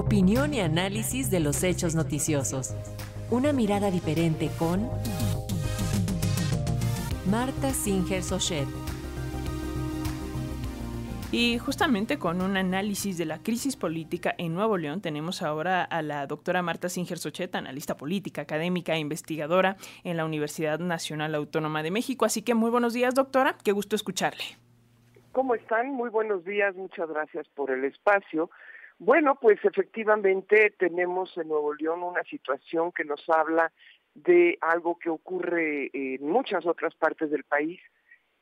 Opinión y análisis de los hechos noticiosos. Una mirada diferente con Marta Singer Sochet. Y justamente con un análisis de la crisis política en Nuevo León tenemos ahora a la doctora Marta Singer Sochet, analista política, académica e investigadora en la Universidad Nacional Autónoma de México. Así que muy buenos días, doctora. Qué gusto escucharle. ¿Cómo están? Muy buenos días. Muchas gracias por el espacio. Bueno, pues efectivamente tenemos en Nuevo León una situación que nos habla de algo que ocurre en muchas otras partes del país,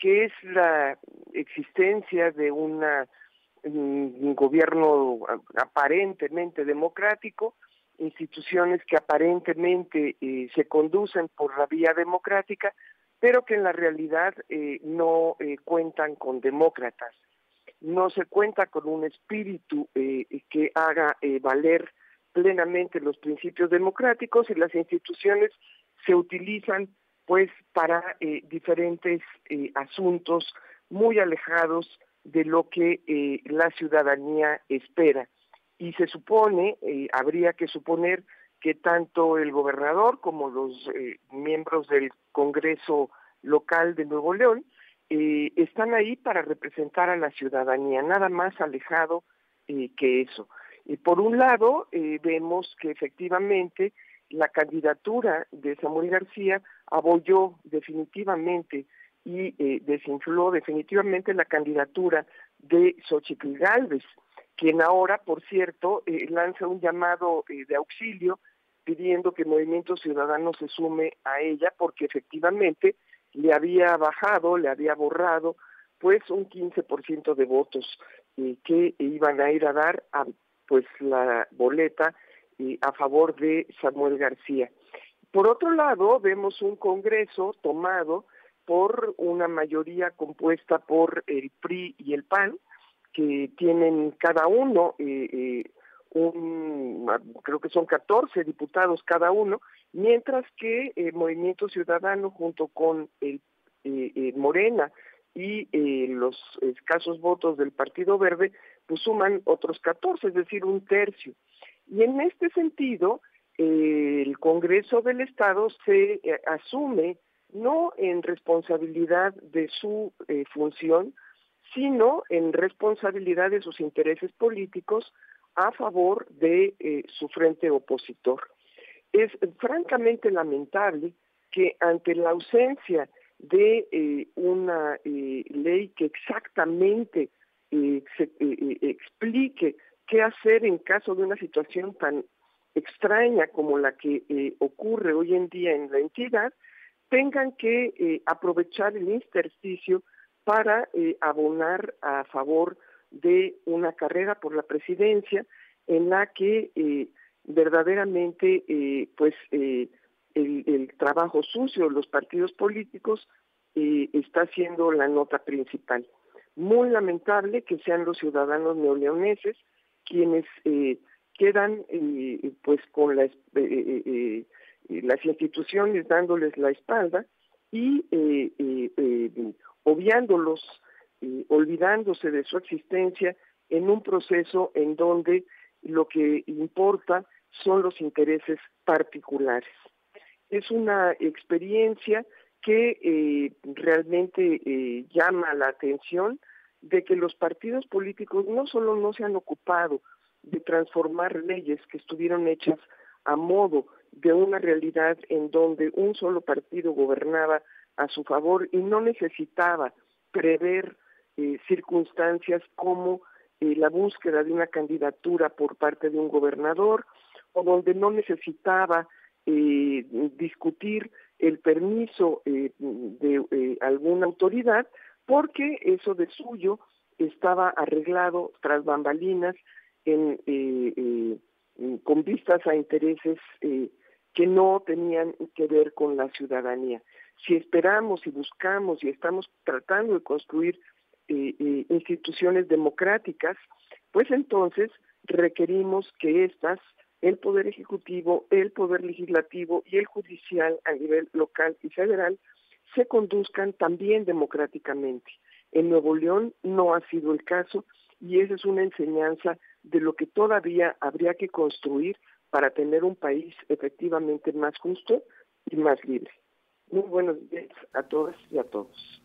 que es la existencia de una, un gobierno aparentemente democrático, instituciones que aparentemente eh, se conducen por la vía democrática, pero que en la realidad eh, no eh, cuentan con demócratas. No se cuenta con un espíritu que haga valer plenamente los principios democráticos y las instituciones se utilizan pues para eh, diferentes eh, asuntos muy alejados de lo que eh, la ciudadanía espera. Y se supone, habría que suponer que tanto el gobernador como los miembros del Congreso local de Nuevo León están ahí para representar a la ciudadanía, nada más alejado que eso. Y por un lado, vemos que efectivamente la candidatura de Samuel García abolló definitivamente y eh, desinfló definitivamente la candidatura de Xochitl Galvez, quien ahora, por cierto, eh, lanza un llamado eh, de auxilio pidiendo que Movimiento Ciudadano se sume a ella porque efectivamente le había bajado, le había borrado pues un 15% de votos que iban a ir a dar a pues la boleta a favor de Samuel García. Por otro lado, vemos un Congreso tomado por una mayoría compuesta por el PRI y el PAN, que tienen cada uno eh, eh, un, creo que son 14 diputados cada uno, mientras que el Movimiento Ciudadano junto con el eh, Morena y los escasos votos del Partido Verde, pues suman otros 14, es decir, un tercio. Y en este sentido, eh, el Congreso del Estado se eh, asume no en responsabilidad de su eh, función, sino en responsabilidad de sus intereses políticos a favor de su frente opositor. Es francamente lamentable que ante la ausencia de una ley que exactamente explique qué hacer en caso de una situación tan extraña como la que eh, ocurre hoy en día en la entidad, tengan que eh, aprovechar el intersticio para eh, abonar a favor de una carrera por la presidencia en la que verdaderamente pues el, el, trabajo sucio de los partidos políticos está siendo la nota principal. Muy lamentable que sean los ciudadanos neoleoneses quienes eh, quedan eh, pues con eh, las instituciones dándoles la espalda y obviándolos, olvidándose de su existencia en un proceso en donde lo que importa son los intereses particulares. Es una experiencia que realmente llama la atención de que los partidos políticos no solo no se han ocupado de transformar leyes que estuvieron hechas a modo de una realidad en donde un solo partido gobernaba a su favor y no necesitaba prever eh, circunstancias como eh, la búsqueda de una candidatura por parte de un gobernador o donde no necesitaba eh, discutir el permiso de alguna autoridad, porque eso de suyo estaba arreglado tras bambalinas con vistas a intereses que no tenían que ver con la ciudadanía. Si esperamos y buscamos y estamos tratando de construir instituciones democráticas, pues entonces requerimos que éstas, el Poder Ejecutivo, el Poder Legislativo y el Judicial a nivel local y federal, se conduzcan también democráticamente. En Nuevo León no ha sido el caso y esa es una enseñanza de lo que todavía habría que construir para tener un país efectivamente más justo y más libre. Muy buenos días a todas y a todos.